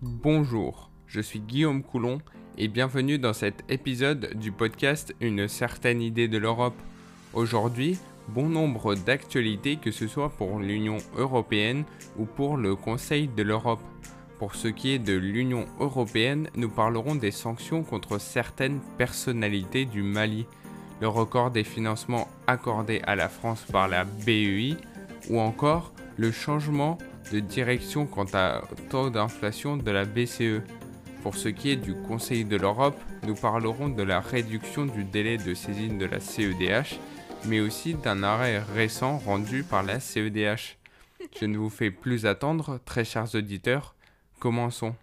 Bonjour, je suis Guillaume Coulon et bienvenue dans cet épisode du podcast Une certaine idée de l'Europe. Aujourd'hui, bon nombre d'actualités que ce soit pour l'Union européenne ou pour le Conseil de l'Europe. Pour ce qui est de l'Union européenne, nous parlerons des sanctions contre certaines personnalités du Mali, le record des financements accordés à la France par la BEI ou encore le changement de direction quant au taux d'inflation de la BCE. Pour ce qui est du Conseil de l'Europe, nous parlerons de la réduction du délai de saisine de la CEDH, mais aussi d'un arrêt récent rendu par la CEDH. Je ne vous fais plus attendre, très chers auditeurs, commençons.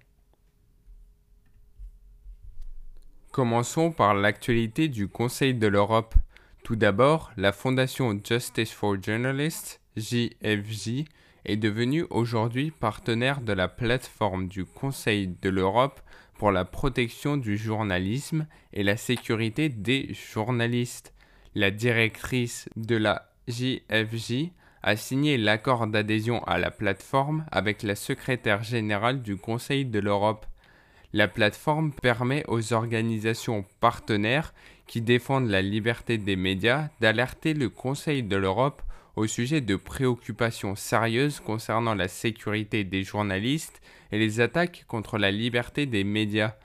Commençons par l'actualité du Conseil de l'Europe. Tout d'abord, la fondation Justice for Journalists, JFJ, est devenu aujourd'hui partenaire de la plateforme du Conseil de l'Europe pour la protection du journalisme et la sécurité des journalistes. La directrice de la JFJ a signé l'accord d'adhésion à la plateforme avec la secrétaire générale du Conseil de l'Europe. La plateforme permet aux organisations partenaires qui défendent la liberté des médias d'alerter le Conseil de l'Europe au sujet de préoccupations sérieuses concernant la sécurité des journalistes et les attaques contre la liberté des médias.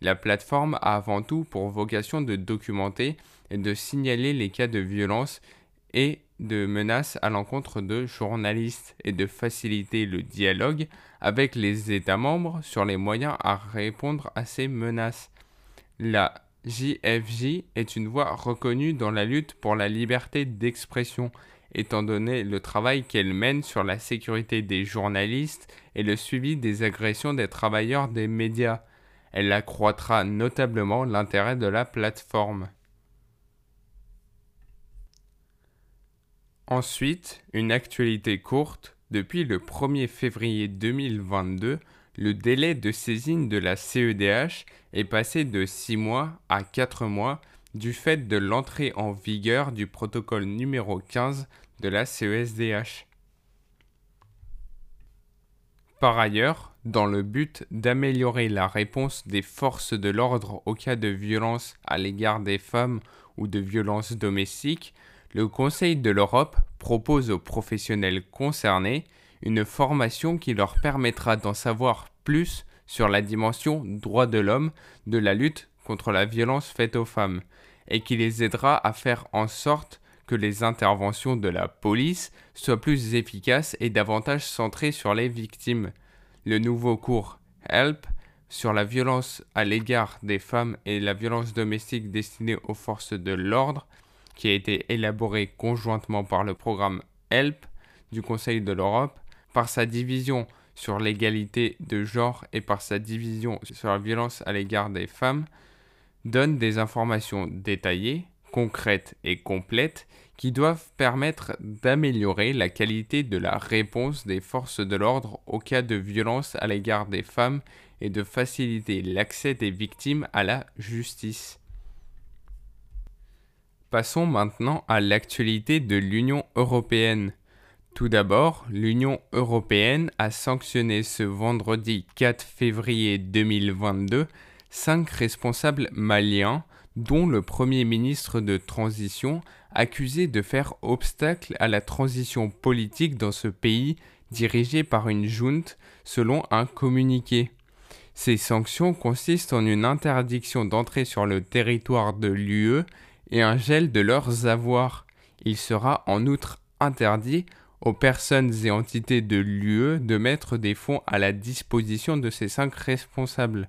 La plateforme a avant tout pour vocation de documenter et de signaler les cas de violence et de menaces à l'encontre de journalistes et de faciliter le dialogue avec les États membres sur les moyens à répondre à ces menaces. La JFJ est une voie reconnue dans la lutte pour la liberté d'expression étant donné le travail qu'elle mène sur la sécurité des journalistes et le suivi des agressions des travailleurs des médias. Elle accroîtra notablement l'intérêt de la plateforme. Ensuite, une actualité courte. Depuis le 1er février 2022, le délai de saisine de la CEDH est passé de 6 mois à 4 mois du fait de l'entrée en vigueur du protocole numéro 15 de la CESDH. Par ailleurs, dans le but d'améliorer la réponse des forces de l'ordre au cas de violence à l'égard des femmes ou de violences domestiques, le Conseil de l'Europe propose aux professionnels concernés une formation qui leur permettra d'en savoir plus sur la dimension droit de l'homme de la lutte contre la violence faite aux femmes et qui les aidera à faire en sorte que les interventions de la police soient plus efficaces et davantage centrées sur les victimes. Le nouveau cours HELP sur la violence à l'égard des femmes et la violence domestique destinée aux forces de l'ordre, qui a été élaboré conjointement par le programme HELP du Conseil de l'Europe, par sa division sur l'égalité de genre et par sa division sur la violence à l'égard des femmes, donne des informations détaillées, concrètes et complètes qui doivent permettre d'améliorer la qualité de la réponse des forces de l'ordre au cas de violence à l'égard des femmes et de faciliter l'accès des victimes à la justice. Passons maintenant à l'actualité de l'Union européenne. Tout d'abord, l'Union européenne a sanctionné ce vendredi 4 février 2022 cinq responsables maliens, dont le Premier ministre de transition, accusé de faire obstacle à la transition politique dans ce pays dirigé par une junte, selon un communiqué. Ces sanctions consistent en une interdiction d'entrer sur le territoire de l'UE et un gel de leurs avoirs. Il sera en outre interdit aux personnes et entités de l'UE de mettre des fonds à la disposition de ces cinq responsables.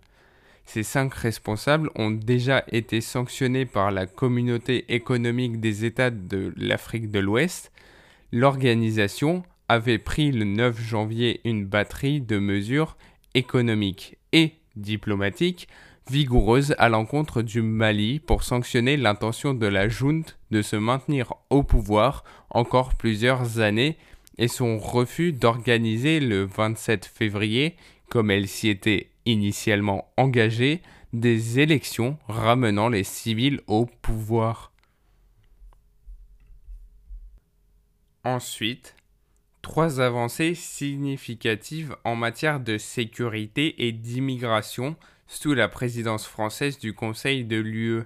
Ces cinq responsables ont déjà été sanctionnés par la communauté économique des États de l'Afrique de l'Ouest. L'organisation avait pris le 9 janvier une batterie de mesures économiques et diplomatiques vigoureuses à l'encontre du Mali pour sanctionner l'intention de la junte de se maintenir au pouvoir encore plusieurs années et son refus d'organiser le 27 février, comme elle s'y était initialement engagé des élections ramenant les civils au pouvoir. Ensuite, Trois avancées significatives en matière de sécurité et d'immigration sous la présidence française du Conseil de l'UE.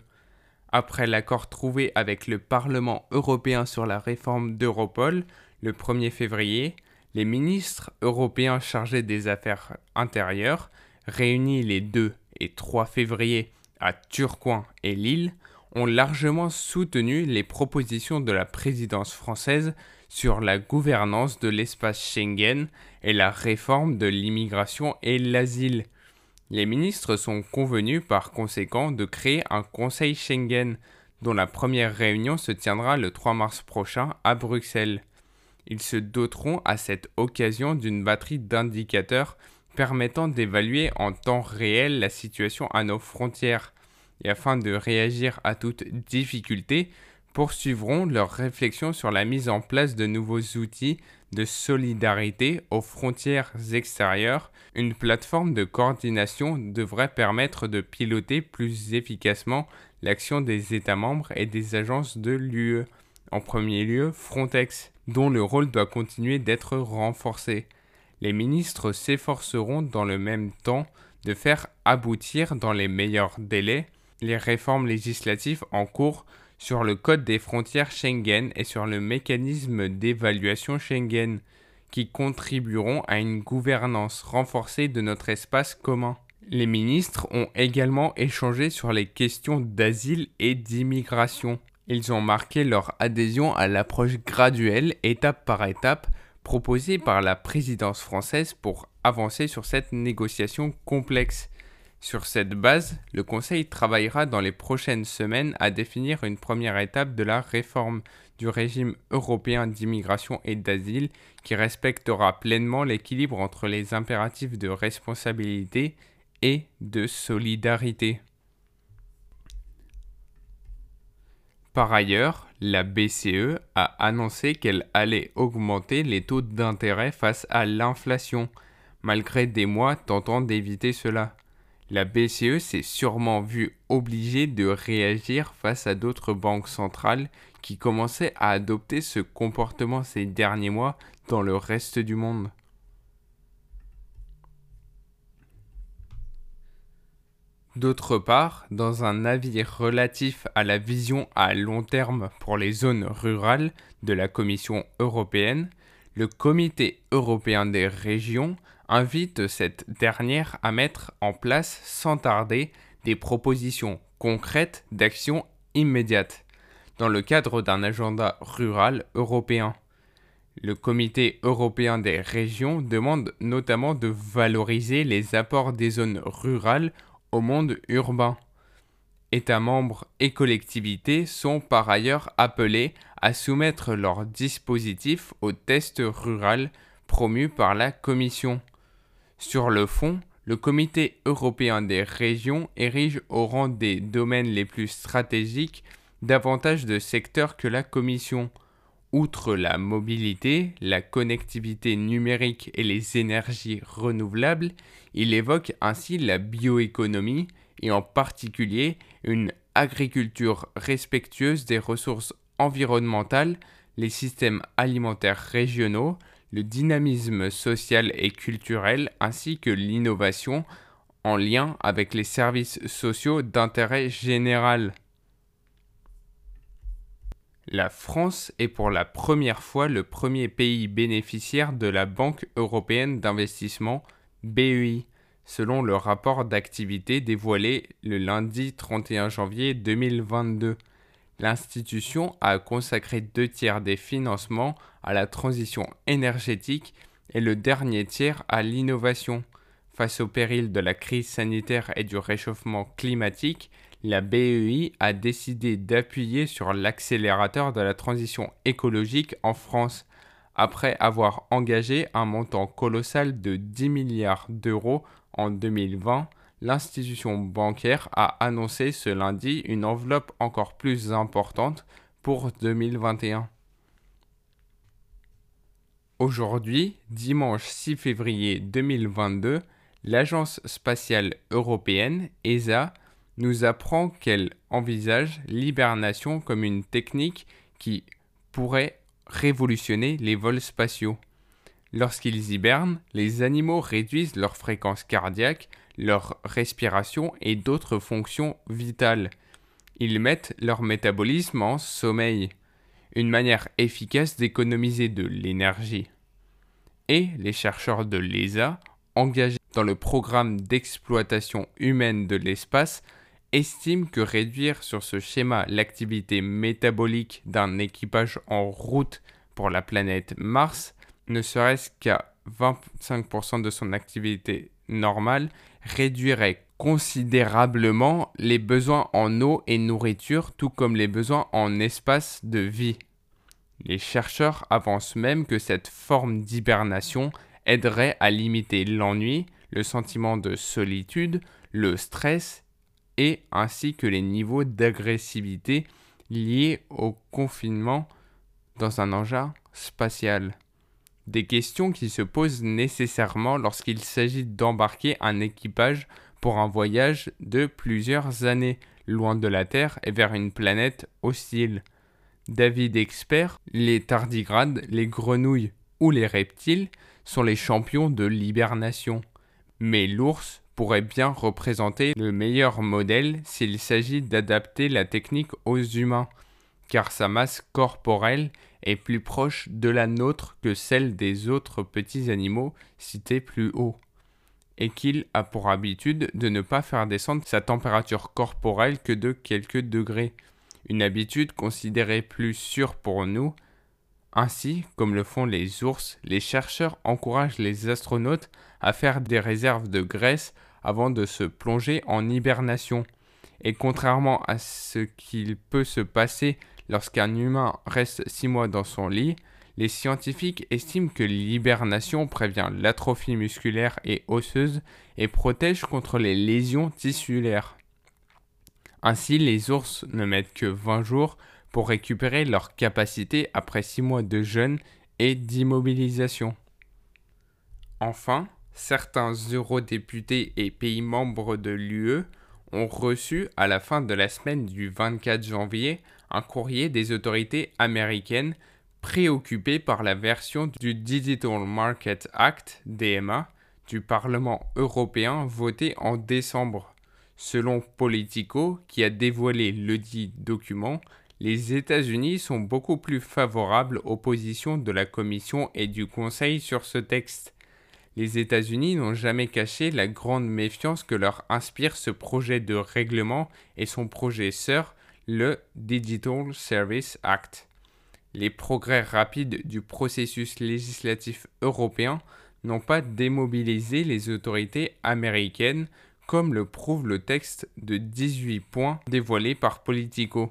Après l'accord trouvé avec le Parlement européen sur la réforme d'Europol le 1er février, les ministres européens chargés des affaires intérieures, réunis les 2 et 3 février à Turcoing et Lille, ont largement soutenu les propositions de la présidence française sur la gouvernance de l'espace Schengen et la réforme de l'immigration et l'asile. Les ministres sont convenus par conséquent de créer un Conseil Schengen, dont la première réunion se tiendra le 3 mars prochain à Bruxelles. Ils se doteront à cette occasion d'une batterie d'indicateurs permettant d'évaluer en temps réel la situation à nos frontières, et afin de réagir à toute difficulté, poursuivront leurs réflexions sur la mise en place de nouveaux outils de solidarité aux frontières extérieures, une plateforme de coordination devrait permettre de piloter plus efficacement l'action des États membres et des agences de l'UE. En premier lieu, Frontex, dont le rôle doit continuer d'être renforcé. Les ministres s'efforceront dans le même temps de faire aboutir dans les meilleurs délais les réformes législatives en cours sur le code des frontières Schengen et sur le mécanisme d'évaluation Schengen, qui contribueront à une gouvernance renforcée de notre espace commun. Les ministres ont également échangé sur les questions d'asile et d'immigration. Ils ont marqué leur adhésion à l'approche graduelle, étape par étape, proposée par la présidence française pour avancer sur cette négociation complexe. Sur cette base, le Conseil travaillera dans les prochaines semaines à définir une première étape de la réforme du régime européen d'immigration et d'asile qui respectera pleinement l'équilibre entre les impératifs de responsabilité et de solidarité. Par ailleurs, la BCE a annoncé qu'elle allait augmenter les taux d'intérêt face à l'inflation, malgré des mois tentant d'éviter cela. La BCE s'est sûrement vue obligée de réagir face à d'autres banques centrales qui commençaient à adopter ce comportement ces derniers mois dans le reste du monde. D'autre part, dans un avis relatif à la vision à long terme pour les zones rurales de la Commission européenne, le Comité européen des régions invite cette dernière à mettre en place sans tarder des propositions concrètes d'action immédiate dans le cadre d'un agenda rural européen. Le Comité européen des régions demande notamment de valoriser les apports des zones rurales au monde urbain. États membres et collectivités sont par ailleurs appelés à soumettre leurs dispositifs au test rural promu par la Commission. Sur le fond, le Comité européen des régions érige au rang des domaines les plus stratégiques davantage de secteurs que la Commission. Outre la mobilité, la connectivité numérique et les énergies renouvelables, il évoque ainsi la bioéconomie et en particulier une agriculture respectueuse des ressources environnementales, les systèmes alimentaires régionaux, le dynamisme social et culturel ainsi que l'innovation en lien avec les services sociaux d'intérêt général. La France est pour la première fois le premier pays bénéficiaire de la Banque européenne d'investissement BEI, selon le rapport d'activité dévoilé le lundi 31 janvier 2022. L'institution a consacré deux tiers des financements à la transition énergétique et le dernier tiers à l'innovation. Face au péril de la crise sanitaire et du réchauffement climatique, la BEI a décidé d'appuyer sur l'accélérateur de la transition écologique en France, après avoir engagé un montant colossal de 10 milliards d'euros en 2020 l'institution bancaire a annoncé ce lundi une enveloppe encore plus importante pour 2021. Aujourd'hui, dimanche 6 février 2022, l'Agence spatiale européenne, ESA, nous apprend qu'elle envisage l'hibernation comme une technique qui pourrait révolutionner les vols spatiaux. Lorsqu'ils hibernent, les animaux réduisent leur fréquence cardiaque, leur respiration et d'autres fonctions vitales. Ils mettent leur métabolisme en sommeil, une manière efficace d'économiser de l'énergie. Et les chercheurs de l'ESA, engagés dans le programme d'exploitation humaine de l'espace, estiment que réduire sur ce schéma l'activité métabolique d'un équipage en route pour la planète Mars, ne serait-ce qu'à 25% de son activité normale, réduirait considérablement les besoins en eau et nourriture, tout comme les besoins en espace de vie. Les chercheurs avancent même que cette forme d'hibernation aiderait à limiter l'ennui, le sentiment de solitude, le stress et ainsi que les niveaux d'agressivité liés au confinement dans un engin spatial. Des questions qui se posent nécessairement lorsqu'il s'agit d'embarquer un équipage pour un voyage de plusieurs années loin de la Terre et vers une planète hostile. David expert, les tardigrades, les grenouilles ou les reptiles sont les champions de l'hibernation. Mais l'ours pourrait bien représenter le meilleur modèle s'il s'agit d'adapter la technique aux humains, car sa masse corporelle est plus proche de la nôtre que celle des autres petits animaux cités plus haut, et qu'il a pour habitude de ne pas faire descendre sa température corporelle que de quelques degrés, une habitude considérée plus sûre pour nous. Ainsi, comme le font les ours, les chercheurs encouragent les astronautes à faire des réserves de graisse avant de se plonger en hibernation. Et contrairement à ce qu'il peut se passer lorsqu'un humain reste 6 mois dans son lit, les scientifiques estiment que l'hibernation prévient l'atrophie musculaire et osseuse et protège contre les lésions tissulaires. Ainsi, les ours ne mettent que 20 jours pour récupérer leur capacité après 6 mois de jeûne et d'immobilisation. Enfin, certains eurodéputés et pays membres de l'UE ont reçu à la fin de la semaine du 24 janvier un courrier des autorités américaines préoccupées par la version du Digital Market Act DMA du Parlement européen voté en décembre. Selon Politico, qui a dévoilé le dit document, les États-Unis sont beaucoup plus favorables aux positions de la Commission et du Conseil sur ce texte. Les États-Unis n'ont jamais caché la grande méfiance que leur inspire ce projet de règlement et son projet sœur, le Digital Service Act. Les progrès rapides du processus législatif européen n'ont pas démobilisé les autorités américaines, comme le prouve le texte de 18 points dévoilé par Politico.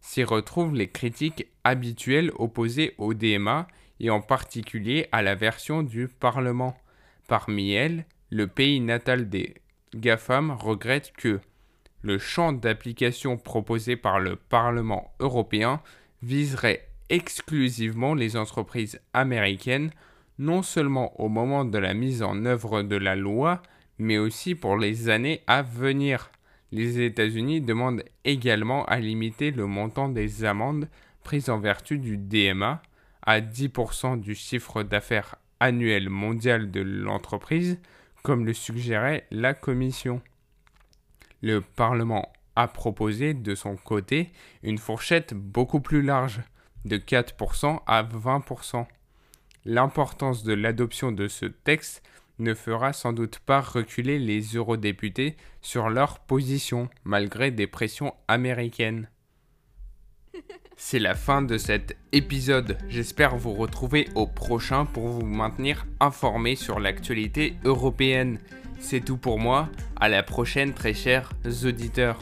S'y retrouvent les critiques habituelles opposées au DMA et en particulier à la version du Parlement. Parmi elles, le pays natal des GAFAM regrette que le champ d'application proposé par le Parlement européen viserait exclusivement les entreprises américaines, non seulement au moment de la mise en œuvre de la loi, mais aussi pour les années à venir. Les États-Unis demandent également à limiter le montant des amendes prises en vertu du DMA à 10% du chiffre d'affaires annuel mondial de l'entreprise, comme le suggérait la Commission. Le Parlement a proposé de son côté une fourchette beaucoup plus large, de 4% à 20%. L'importance de l'adoption de ce texte ne fera sans doute pas reculer les eurodéputés sur leur position, malgré des pressions américaines. C'est la fin de cet épisode. J'espère vous retrouver au prochain pour vous maintenir informé sur l'actualité européenne. C'est tout pour moi. À la prochaine, très chers auditeurs.